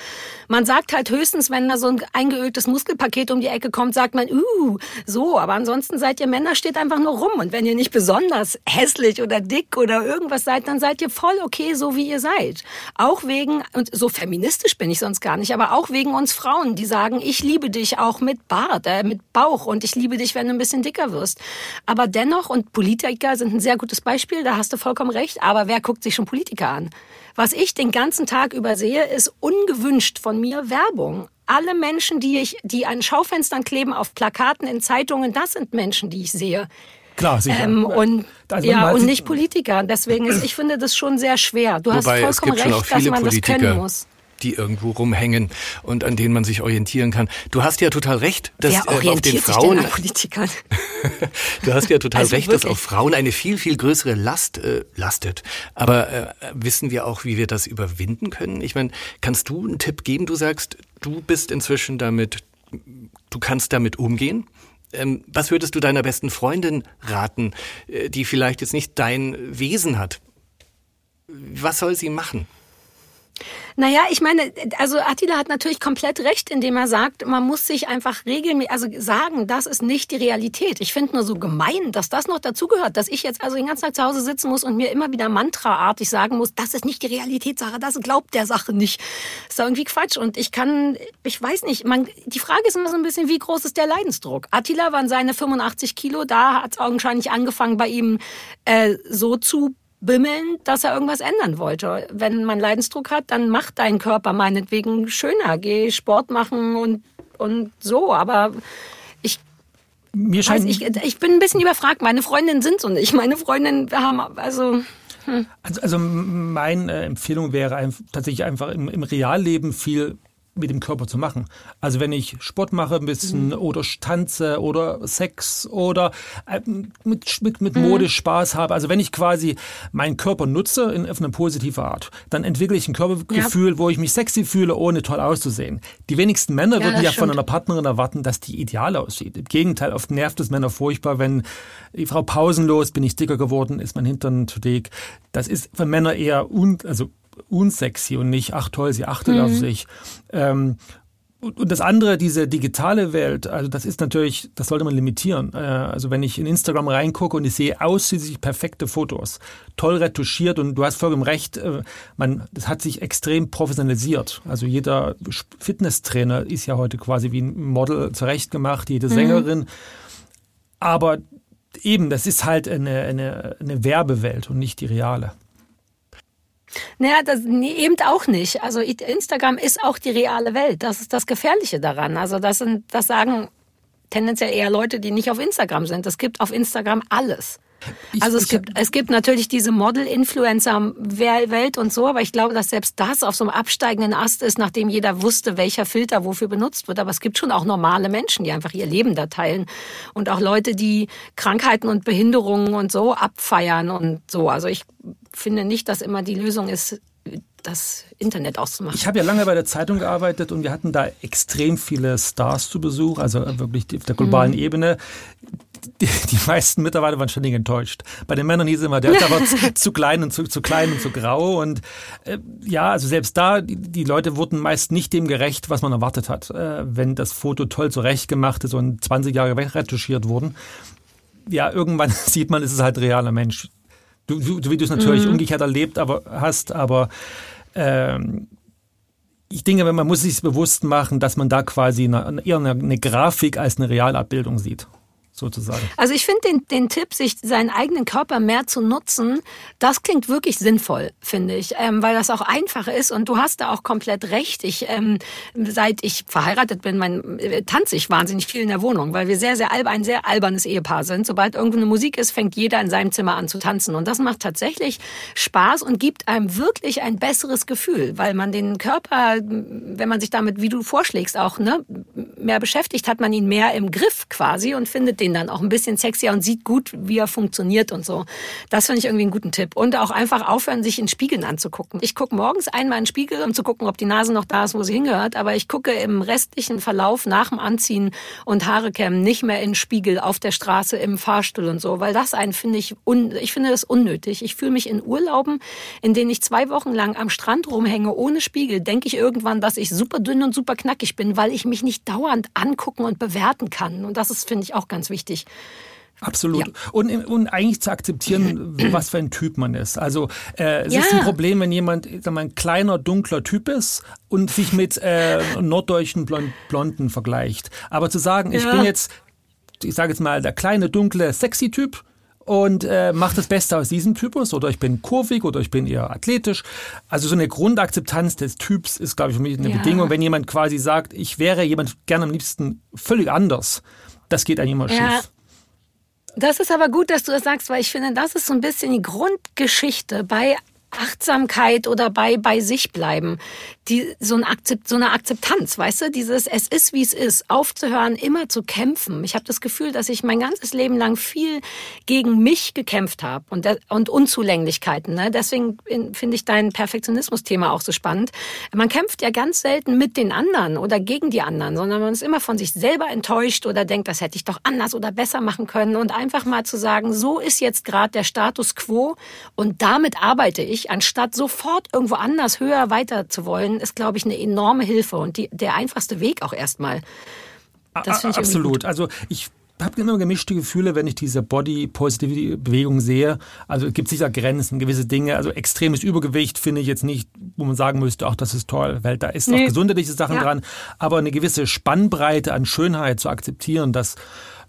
Man sagt halt höchstens, wenn da so ein eingeöltes Muskelpaket um die Ecke kommt, sagt man, uh, so, aber ansonsten seid ihr Männer, steht einfach nur rum und wenn ihr nicht besonders hässlich oder dick oder irgendwas seid, dann seid ihr voll okay, so wie ihr seid. Auch wegen, und so feministisch bin ich sonst gar nicht, aber auch wegen uns Frauen, die sagen, ich liebe dich auch mit Bart, äh, mit Bauch und ich liebe dich, wenn du ein bisschen dicker wirst. Aber dennoch, und Politiker sind ein sehr gutes Beispiel, da hast du vollkommen recht, aber wer guckt sich schon Politiker an? Was ich den ganzen Tag über sehe, ist ungewünscht von mir Werbung. Alle Menschen, die ich, die an Schaufenstern kleben, auf Plakaten, in Zeitungen, das sind Menschen, die ich sehe. Klar, sicher. Ähm, und, also ja, und nicht Politiker. Deswegen ist, ich finde das schon sehr schwer. Du Wobei, hast vollkommen recht, dass man Politiker, das können muss die irgendwo rumhängen und an denen man sich orientieren kann. Du hast ja total recht, dass ja, äh, auf den Frauen Politikern. du hast ja total Also recht, wirklich. dass auf Frauen eine viel viel größere Last äh, lastet. Aber äh, wissen wir auch, wie wir das überwinden können? Ich meine, kannst du einen Tipp geben? Du sagst, du bist inzwischen damit, du kannst damit umgehen. Ähm, was würdest du deiner besten Freundin raten, äh, die vielleicht jetzt nicht dein Wesen hat? Was soll sie machen? Naja, ich meine, also Attila hat natürlich komplett recht, indem er sagt, man muss sich einfach regelmäßig, also sagen, das ist nicht die Realität. Ich finde nur so gemein, dass das noch dazugehört, dass ich jetzt also den ganzen Tag zu Hause sitzen muss und mir immer wieder mantraartig sagen muss, das ist nicht die Realität, Sarah, das glaubt der Sache nicht. Ist doch irgendwie Quatsch. Und ich kann, ich weiß nicht, man, die Frage ist immer so ein bisschen, wie groß ist der Leidensdruck? Attila waren seine 85 Kilo, da hat es augenscheinlich angefangen, bei ihm äh, so zu bimmeln, dass er irgendwas ändern wollte. Wenn man Leidensdruck hat, dann macht dein Körper meinetwegen schöner. Geh Sport machen und, und so. Aber ich, Mir scheint, ich, ich bin ein bisschen überfragt. Meine Freundinnen sind so nicht. Meine Freundinnen haben, also, hm. also, also meine Empfehlung wäre tatsächlich einfach im, im Realleben viel mit dem Körper zu machen. Also wenn ich Sport mache ein bisschen mhm. oder tanze oder Sex oder äh, mit, mit, mit Mode mhm. Spaß habe, also wenn ich quasi meinen Körper nutze in, auf eine positive Art, dann entwickle ich ein Körpergefühl, ja. wo ich mich sexy fühle, ohne toll auszusehen. Die wenigsten Männer ja, würden ja von einer Partnerin erwarten, dass die ideal aussieht. Im Gegenteil, oft nervt es Männer furchtbar, wenn die Frau pausenlos, bin ich dicker geworden, ist mein Hintern zu dick. Das ist für Männer eher un, also unsexy und nicht, ach toll, sie achtet mhm. auf sich. Ähm, Und das andere, diese digitale Welt, also das ist natürlich, das sollte man limitieren. Äh, also wenn ich in Instagram reingucke und ich sehe ausschließlich perfekte Fotos, toll retuschiert und du hast vollkommen recht, äh, man, das hat sich extrem professionalisiert. Also jeder Fitnesstrainer ist ja heute quasi wie ein Model zurechtgemacht, jede mhm. Sängerin. Mhm. Aber eben, das ist halt eine, eine, eine Werbewelt und nicht die reale. Naja, das, nee, eben auch nicht. Also Instagram ist auch die reale Welt. Das ist das Gefährliche daran. Also das, sind, das sagen tendenziell eher Leute, die nicht auf Instagram sind. Es gibt auf Instagram alles. Ich, also es gibt, es gibt natürlich diese Model-Influencer-Welt und so, aber ich glaube, dass selbst das auf so einem absteigenden Ast ist, nachdem jeder wusste, welcher Filter wofür benutzt wird. Aber es gibt schon auch normale Menschen, die einfach ihr Leben da teilen. Und auch Leute, die Krankheiten und Behinderungen und so abfeiern und so. Also ich finde nicht, dass immer die Lösung ist, das Internet auszumachen. Ich habe ja lange bei der Zeitung gearbeitet und wir hatten da extrem viele Stars zu Besuch, also wirklich auf der globalen mhm. Ebene. Die, die, meisten Mitarbeiter waren ständig enttäuscht. Bei den Männern hieß es immer, der ist aber zu, zu, klein und zu, zu klein und zu grau. Und äh, ja, also selbst da, die, die, Leute wurden meist nicht dem gerecht, was man erwartet hat. Äh, wenn das Foto toll zurechtgemacht ist und 20 Jahre wegretuschiert wurden. Ja, irgendwann sieht man, es ist halt realer Mensch. Du, du, wie du es natürlich mhm. umgekehrt erlebt aber, hast, aber ähm, ich denke, man muss sich bewusst machen, dass man da quasi eine, eher eine, eine Grafik als eine Realabbildung sieht sozusagen. Also ich finde den, den Tipp, sich seinen eigenen Körper mehr zu nutzen, das klingt wirklich sinnvoll, finde ich, ähm, weil das auch einfach ist und du hast da auch komplett recht. Ich, ähm, seit ich verheiratet bin, mein, äh, tanze ich wahnsinnig viel in der Wohnung, weil wir sehr, sehr alb, ein sehr albernes Ehepaar sind. Sobald irgendwo eine Musik ist, fängt jeder in seinem Zimmer an zu tanzen und das macht tatsächlich Spaß und gibt einem wirklich ein besseres Gefühl, weil man den Körper, wenn man sich damit, wie du vorschlägst, auch ne, mehr beschäftigt, hat man ihn mehr im Griff quasi und findet den ihn dann auch ein bisschen sexier und sieht gut, wie er funktioniert und so. Das finde ich irgendwie einen guten Tipp. Und auch einfach aufhören, sich in Spiegeln anzugucken. Ich gucke morgens einmal in den Spiegel, um zu gucken, ob die Nase noch da ist, wo sie hingehört. Aber ich gucke im restlichen Verlauf nach dem Anziehen und Haare kämmen nicht mehr in den Spiegel auf der Straße, im Fahrstuhl und so. Weil das einen finde ich, un ich finde das unnötig. Ich fühle mich in Urlauben, in denen ich zwei Wochen lang am Strand rumhänge ohne Spiegel, denke ich irgendwann, dass ich super dünn und super knackig bin, weil ich mich nicht dauernd angucken und bewerten kann. Und das ist, finde ich, auch ganz wichtig wichtig. Absolut. Ja. Und, und eigentlich zu akzeptieren, was für ein Typ man ist. Also äh, es ja. ist ein Problem, wenn jemand sag mal, ein kleiner, dunkler Typ ist und sich mit äh, norddeutschen Blond Blonden vergleicht. Aber zu sagen, ja. ich bin jetzt, ich sage jetzt mal, der kleine, dunkle, sexy Typ, und äh, mache das Beste aus diesem Typus oder ich bin kurvig oder ich bin eher athletisch. Also so eine Grundakzeptanz des Typs ist, glaube ich, für mich eine. Bedingung. Wenn jemand quasi sagt, ich wäre jemand gerne am liebsten völlig anders, das geht eigentlich immer ja. schief. Das ist aber gut, dass du das sagst, weil ich finde, das ist so ein bisschen die Grundgeschichte bei Achtsamkeit oder bei bei sich bleiben, die so, ein Akzept, so eine Akzeptanz, weißt du, dieses es ist wie es ist, aufzuhören, immer zu kämpfen. Ich habe das Gefühl, dass ich mein ganzes Leben lang viel gegen mich gekämpft habe und und Unzulänglichkeiten. Ne? Deswegen finde ich dein Perfektionismus-Thema auch so spannend. Man kämpft ja ganz selten mit den anderen oder gegen die anderen, sondern man ist immer von sich selber enttäuscht oder denkt, das hätte ich doch anders oder besser machen können und einfach mal zu sagen, so ist jetzt gerade der Status quo und damit arbeite ich ich, anstatt sofort irgendwo anders höher weiter zu wollen, ist, glaube ich, eine enorme Hilfe und die, der einfachste Weg auch erstmal. Das finde ich Absolut. Also ich habe immer gemischte Gefühle, wenn ich diese Body-Positivity-Bewegung sehe. Also es gibt sicher Grenzen, gewisse Dinge. Also extremes Übergewicht finde ich jetzt nicht, wo man sagen müsste, ach, das ist toll, weil da ist nee. auch gesundheitliche Sachen ja. dran. Aber eine gewisse Spannbreite an Schönheit zu akzeptieren, dass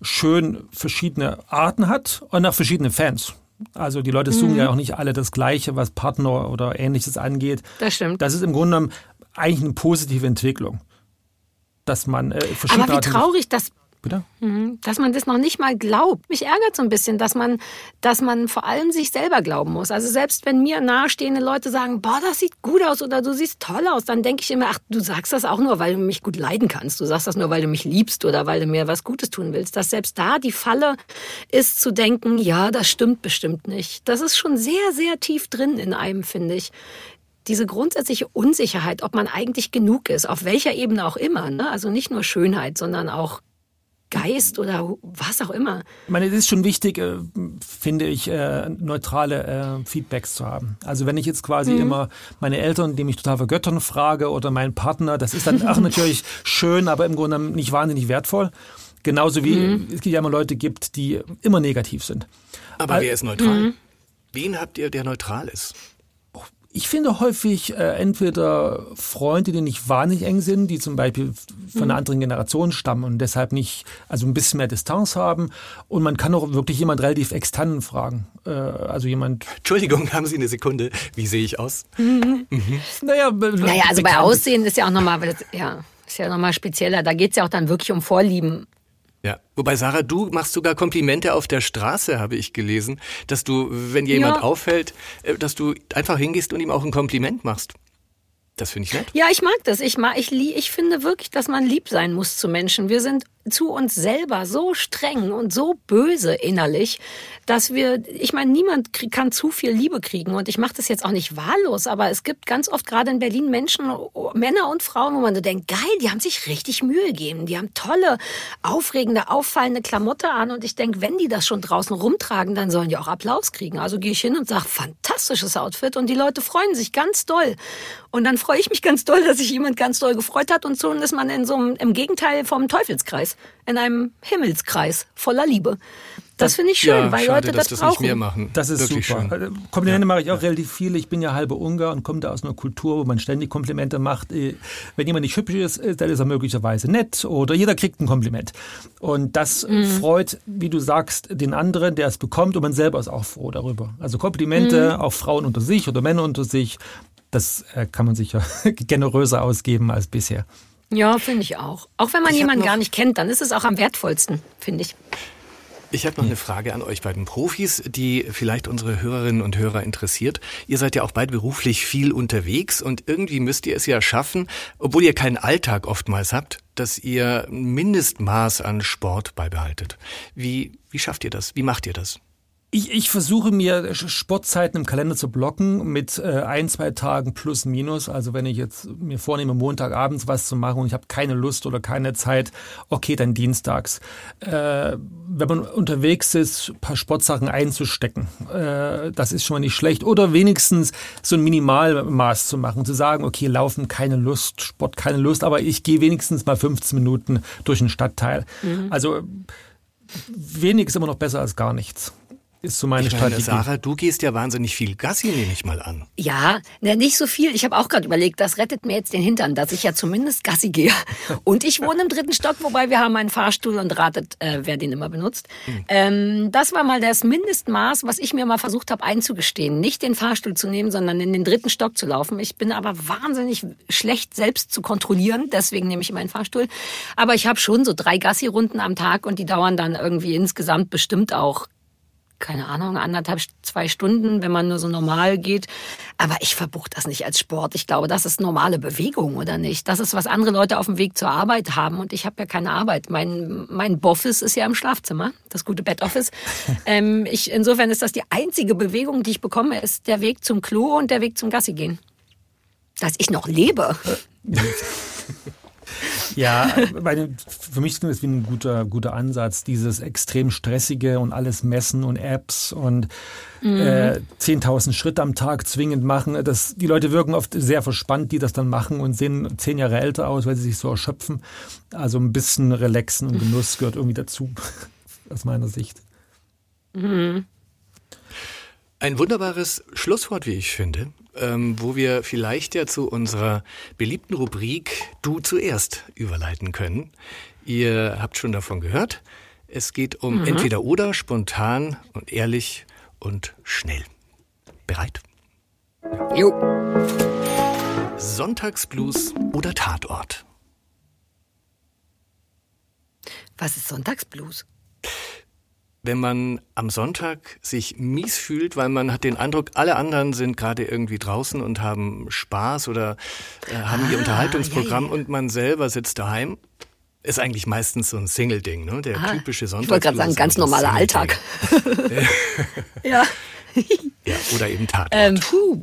schön verschiedene Arten hat und auch verschiedene Fans. Also die Leute suchen mhm. ja auch nicht alle das Gleiche, was Partner oder ähnliches angeht. Das stimmt. Das ist im Grunde genommen eigentlich eine positive Entwicklung. Dass man äh, verschiedene Aber wie traurig, dass Bitte? Mhm. Dass man das noch nicht mal glaubt. Mich ärgert so ein bisschen, dass man, dass man vor allem sich selber glauben muss. Also selbst wenn mir nahestehende Leute sagen, boah, das sieht gut aus oder du siehst toll aus, dann denke ich immer, ach, du sagst das auch nur, weil du mich gut leiden kannst. Du sagst das nur, weil du mich liebst oder weil du mir was Gutes tun willst. Dass selbst da die Falle ist zu denken, ja, das stimmt bestimmt nicht. Das ist schon sehr, sehr tief drin in einem, finde ich diese grundsätzliche Unsicherheit, ob man eigentlich genug ist, auf welcher Ebene auch immer. Ne? Also nicht nur Schönheit, sondern auch Geist oder was auch immer. Ich meine, es ist schon wichtig, äh, finde ich, äh, neutrale äh, Feedbacks zu haben. Also wenn ich jetzt quasi mhm. immer meine Eltern, die mich total vergöttern, frage oder meinen Partner, das ist dann auch natürlich schön, aber im Grunde nicht wahnsinnig wertvoll. Genauso wie mhm. es ja immer Leute gibt, die immer negativ sind. Aber Al wer ist neutral? Mhm. Wen habt ihr, der neutral ist? Ich finde häufig äh, entweder Freunde, die nicht wahnsinnig eng sind, die zum Beispiel von einer mhm. anderen Generation stammen und deshalb nicht, also ein bisschen mehr Distanz haben. Und man kann auch wirklich jemand relativ externen fragen. Äh, also jemand. Entschuldigung, haben Sie eine Sekunde? Wie sehe ich aus? Mhm. Mhm. Naja, naja, also bei Aussehen ist ja auch nochmal, ja, ist ja nochmal spezieller. Da geht es ja auch dann wirklich um Vorlieben. Ja, wobei Sarah, du machst sogar Komplimente auf der Straße, habe ich gelesen, dass du, wenn jemand ja. auffällt, äh, dass du einfach hingehst und ihm auch ein Kompliment machst. Das finde ich nett. Ja, ich mag das. Ich mag, ich, ich finde wirklich, dass man lieb sein muss zu Menschen. Wir sind zu uns selber so streng und so böse innerlich, dass wir, ich meine, niemand kann zu viel Liebe kriegen. Und ich mache das jetzt auch nicht wahllos, aber es gibt ganz oft gerade in Berlin Menschen, Männer und Frauen, wo man so denkt, geil, die haben sich richtig Mühe gegeben, die haben tolle, aufregende, auffallende Klamotte an. Und ich denke, wenn die das schon draußen rumtragen, dann sollen die auch Applaus kriegen. Also gehe ich hin und sage, fantastisches Outfit. Und die Leute freuen sich ganz doll. Und dann freue ich mich ganz doll, dass sich jemand ganz doll gefreut hat. Und so ist man in so einem, im Gegenteil vom Teufelskreis in einem Himmelskreis voller Liebe. Das finde ich schön, ja, weil schade, Leute das, das brauchen. Nicht mehr machen. Das ist Wirklich super. Schön. Komplimente ja. mache ich auch relativ viele. Ich bin ja halbe Ungar und komme da aus einer Kultur, wo man ständig Komplimente macht. Äh, wenn jemand nicht hübsch ist, äh, dann ist er möglicherweise nett oder jeder kriegt ein Kompliment. Und das mhm. freut, wie du sagst, den anderen, der es bekommt und man selber ist auch froh darüber. Also Komplimente, mhm. auch Frauen unter sich oder Männer unter sich, das äh, kann man sicher generöser ausgeben als bisher. Ja, finde ich auch. Auch wenn man ich jemanden gar nicht kennt, dann ist es auch am wertvollsten, finde ich. Ich habe noch eine Frage an euch beiden Profis, die vielleicht unsere Hörerinnen und Hörer interessiert. Ihr seid ja auch beide beruflich viel unterwegs und irgendwie müsst ihr es ja schaffen, obwohl ihr keinen Alltag oftmals habt, dass ihr ein Mindestmaß an Sport beibehaltet. Wie, wie schafft ihr das? Wie macht ihr das? Ich, ich versuche mir Sportzeiten im Kalender zu blocken mit äh, ein, zwei Tagen plus minus. Also wenn ich jetzt mir vornehme, Montagabends was zu machen und ich habe keine Lust oder keine Zeit, okay, dann dienstags. Äh, wenn man unterwegs ist, paar Sportsachen einzustecken, äh, das ist schon mal nicht schlecht. Oder wenigstens so ein Minimalmaß zu machen, zu sagen, okay, laufen keine Lust, Sport keine Lust, aber ich gehe wenigstens mal 15 Minuten durch den Stadtteil. Mhm. Also wenig ist immer noch besser als gar nichts ist so meine ich Strategie. Sarah, du gehst ja wahnsinnig viel Gassi, nehme ich mal an. Ja, ne, nicht so viel. Ich habe auch gerade überlegt, das rettet mir jetzt den Hintern, dass ich ja zumindest Gassi gehe. Und ich wohne im dritten Stock, wobei wir haben einen Fahrstuhl und ratet, äh, wer den immer benutzt. Mhm. Ähm, das war mal das Mindestmaß, was ich mir mal versucht habe einzugestehen. Nicht den Fahrstuhl zu nehmen, sondern in den dritten Stock zu laufen. Ich bin aber wahnsinnig schlecht selbst zu kontrollieren, deswegen nehme ich immer einen Fahrstuhl. Aber ich habe schon so drei Gassi-Runden am Tag und die dauern dann irgendwie insgesamt bestimmt auch keine Ahnung, anderthalb, zwei Stunden, wenn man nur so normal geht. Aber ich verbuche das nicht als Sport. Ich glaube, das ist normale Bewegung, oder nicht? Das ist, was andere Leute auf dem Weg zur Arbeit haben. Und ich habe ja keine Arbeit. Mein, mein Boffis ist ja im Schlafzimmer, das gute Bettoffice. ähm, ich, insofern ist das die einzige Bewegung, die ich bekomme, ist der Weg zum Klo und der Weg zum Gassi gehen. Dass ich noch lebe. Ja, meine, für mich klingt das wie ein guter, guter Ansatz, dieses extrem stressige und alles messen und Apps und mhm. äh, 10.000 Schritte am Tag zwingend machen. Das, die Leute wirken oft sehr verspannt, die das dann machen und sehen zehn Jahre älter aus, weil sie sich so erschöpfen. Also ein bisschen Relaxen und Genuss gehört irgendwie dazu, aus meiner Sicht. Mhm. Ein wunderbares Schlusswort, wie ich finde ähm, wo wir vielleicht ja zu unserer beliebten Rubrik Du zuerst überleiten können. Ihr habt schon davon gehört. Es geht um mhm. entweder oder, spontan und ehrlich und schnell. Bereit? Jo. Sonntagsblues oder Tatort? Was ist Sonntagsblues? Wenn man am Sonntag sich mies fühlt, weil man hat den Eindruck, alle anderen sind gerade irgendwie draußen und haben Spaß oder äh, haben ah, ihr Unterhaltungsprogramm ja, ja. und man selber sitzt daheim. Ist eigentlich meistens so ein Single-Ding, ne? Der ah, typische Sonntag. Ich wollte gerade sagen, ganz normaler Alltag. ja. ja. Oder eben Tatort. Ähm, puh.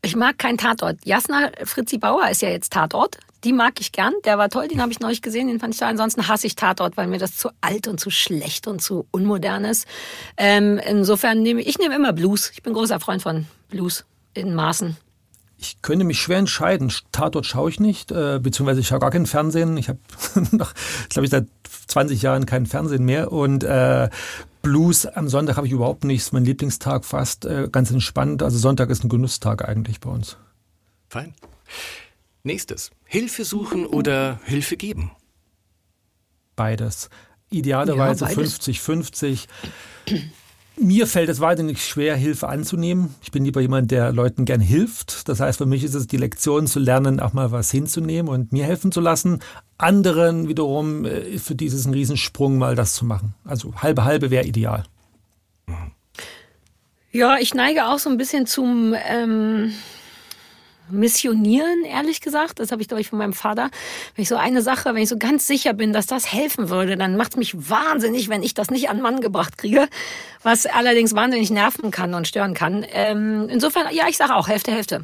Ich mag keinen Tatort. Jasna Fritzi Bauer ist ja jetzt Tatort. Die mag ich gern. Der war toll, den habe ich neulich gesehen, den fand ich toll. Ansonsten hasse ich Tatort, weil mir das zu alt und zu schlecht und zu unmodern ist. Ähm, insofern nehme ich nehme immer Blues. Ich bin großer Freund von Blues in Maßen. Ich könnte mich schwer entscheiden. Tatort schaue ich nicht, äh, beziehungsweise ich schaue gar kein Fernsehen. Ich habe noch, glaube ich, seit 20 Jahren kein Fernsehen mehr. Und äh, Blues am Sonntag habe ich überhaupt nichts. Mein Lieblingstag fast äh, ganz entspannt. Also Sonntag ist ein Genusstag eigentlich bei uns. Fein. Nächstes. Hilfe suchen oder Hilfe geben? Beides. Idealerweise 50-50. Ja, mir fällt es wahnsinnig schwer, Hilfe anzunehmen. Ich bin lieber jemand, der Leuten gern hilft. Das heißt, für mich ist es die Lektion zu lernen, auch mal was hinzunehmen und mir helfen zu lassen. Anderen wiederum, äh, für dieses einen Riesensprung mal das zu machen. Also halbe halbe wäre ideal. Ja, ich neige auch so ein bisschen zum ähm, missionieren, ehrlich gesagt. Das habe ich, glaube ich, von meinem Vater. Wenn ich so eine Sache, wenn ich so ganz sicher bin, dass das helfen würde, dann macht es mich wahnsinnig, wenn ich das nicht an Mann gebracht kriege. Was allerdings wahnsinnig nerven kann und stören kann. Ähm, insofern, ja, ich sage auch Hälfte, Hälfte.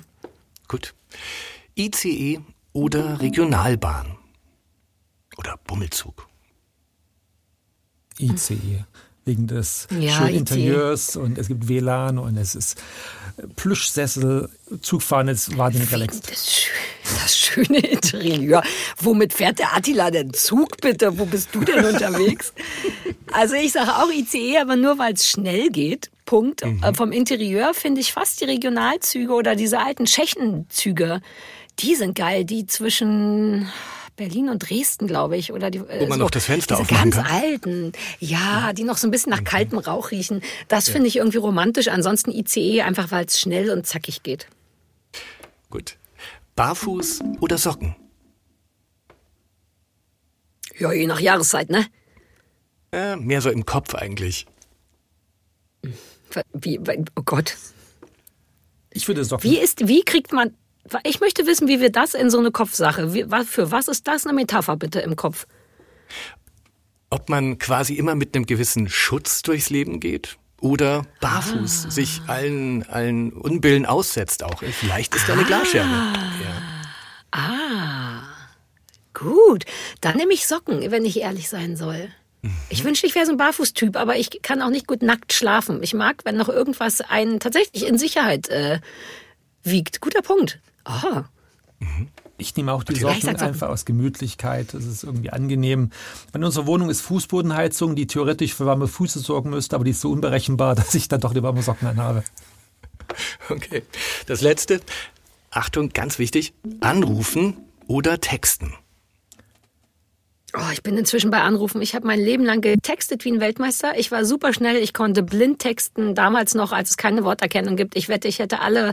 Gut. ICE oder Regionalbahn? Oder Bummelzug? ICE wegen des ja, schönen Interieurs und es gibt WLAN und es ist Plüschsessel, Zugfahren ist wahnsinnig relaxed. Das, das, schöne Interieur. Womit fährt der Attila denn Zug bitte? Wo bist du denn unterwegs? Also ich sage auch ICE, aber nur weil es schnell geht. Punkt. Mhm. Äh, vom Interieur finde ich fast die Regionalzüge oder diese alten Tschechenzüge, die sind geil, die zwischen Berlin und Dresden, glaube ich, oder die, wo man so, noch das Fenster diese ganz kann. alten, ja, die noch so ein bisschen nach kaltem Rauch riechen. Das ja. finde ich irgendwie romantisch. Ansonsten ICE einfach, weil es schnell und zackig geht. Gut. Barfuß oder Socken? Ja, je nach Jahreszeit, ne? Äh, mehr so im Kopf eigentlich. Wie, oh Gott. Ich würde Socken. Wie ist, wie kriegt man ich möchte wissen, wie wir das in so eine Kopfsache, wie, für was ist das eine Metapher bitte im Kopf? Ob man quasi immer mit einem gewissen Schutz durchs Leben geht oder barfuß ah. sich allen, allen Unbillen aussetzt auch. Vielleicht ist da eine ah. Glasscherbe. Ja. Ah, gut. Dann nehme ich Socken, wenn ich ehrlich sein soll. Mhm. Ich wünschte, ich wäre so ein Barfußtyp, aber ich kann auch nicht gut nackt schlafen. Ich mag, wenn noch irgendwas einen tatsächlich in Sicherheit äh, wiegt. Guter Punkt. Aha. Mhm. Ich nehme auch die Socken einfach aus Gemütlichkeit. Das ist irgendwie angenehm. In unserer Wohnung ist Fußbodenheizung, die theoretisch für warme Füße sorgen müsste, aber die ist so unberechenbar, dass ich dann doch die warme Socken anhabe. Okay. Das letzte. Achtung, ganz wichtig. Anrufen oder texten. Oh, ich bin inzwischen bei Anrufen. Ich habe mein Leben lang getextet wie ein Weltmeister. Ich war super schnell. Ich konnte blind texten, damals noch, als es keine Worterkennung gibt. Ich wette, ich hätte alle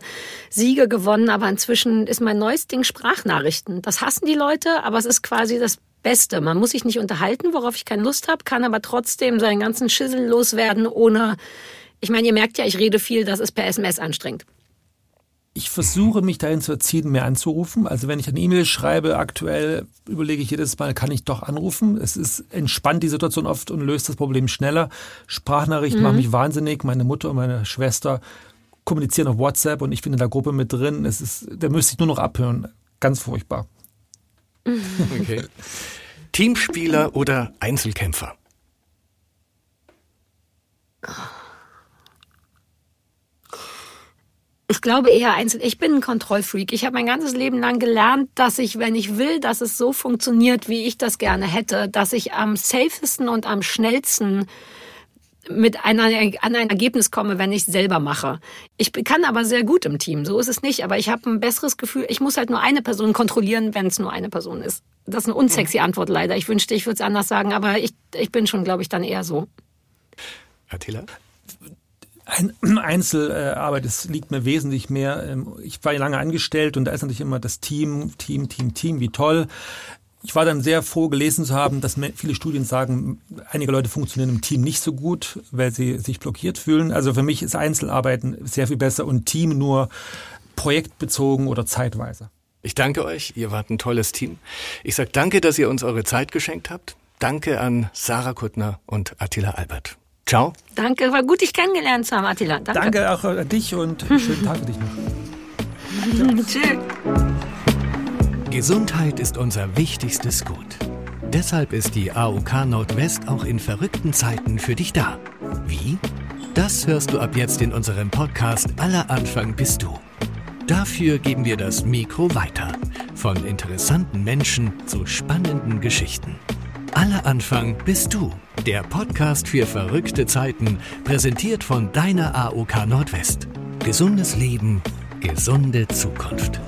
Siege gewonnen, aber inzwischen ist mein neues Ding Sprachnachrichten. Das hassen die Leute, aber es ist quasi das Beste. Man muss sich nicht unterhalten, worauf ich keine Lust habe, kann aber trotzdem seinen ganzen Schissel loswerden, ohne. Ich meine, ihr merkt ja, ich rede viel, das ist per SMS anstrengend. Ich versuche mich dahin zu erziehen, mehr anzurufen. Also wenn ich eine E-Mail schreibe, aktuell überlege ich jedes Mal, kann ich doch anrufen. Es ist entspannt die Situation oft und löst das Problem schneller. Sprachnachrichten mhm. machen mich wahnsinnig. Meine Mutter und meine Schwester kommunizieren auf WhatsApp und ich bin in der Gruppe mit drin. Es ist, da müsste ich nur noch abhören. Ganz furchtbar. Okay. Teamspieler oder Einzelkämpfer? Oh. Ich glaube eher einzeln. Ich bin ein Kontrollfreak. Ich habe mein ganzes Leben lang gelernt, dass ich, wenn ich will, dass es so funktioniert, wie ich das gerne hätte, dass ich am safesten und am schnellsten mit einer, an ein Ergebnis komme, wenn ich es selber mache. Ich kann aber sehr gut im Team, so ist es nicht, aber ich habe ein besseres Gefühl, ich muss halt nur eine Person kontrollieren, wenn es nur eine Person ist. Das ist eine unsexy Antwort leider. Ich wünschte, ich würde es anders sagen, aber ich, ich bin schon, glaube ich, dann eher so. Attila? Ein Einzelarbeit, es liegt mir wesentlich mehr. Ähm, ich war lange angestellt und da ist natürlich immer das Team, Team, Team, Team, wie toll. Ich war dann sehr froh, gelesen zu haben, dass viele Studien sagen, einige Leute funktionieren im Team nicht so gut, weil sie sich blockiert fühlen. Also für mich ist Einzelarbeiten sehr viel besser und Team nur projektbezogen oder zeitweise. Ich danke euch, ihr wart ein tolles Team. Ich sage danke, dass ihr uns eure Zeit geschenkt habt. Danke an Sarah Kuttner und Attila Albert. Ciao. Danke, war gut, dich kennengelernt zu haben, Attila. Danke, Danke auch an dich und schönen Tag für dich noch. Tschüss. Gesundheit ist unser wichtigstes Gut. Deshalb ist die AOK Nordwest auch in verrückten Zeiten für dich da. Wie? Das hörst du ab jetzt in unserem Podcast Aller Anfang bist du. Dafür geben wir das Mikro weiter. Von interessanten Menschen zu spannenden Geschichten. Aller Anfang bist du. Der Podcast für verrückte Zeiten, präsentiert von deiner AOK Nordwest. Gesundes Leben, gesunde Zukunft.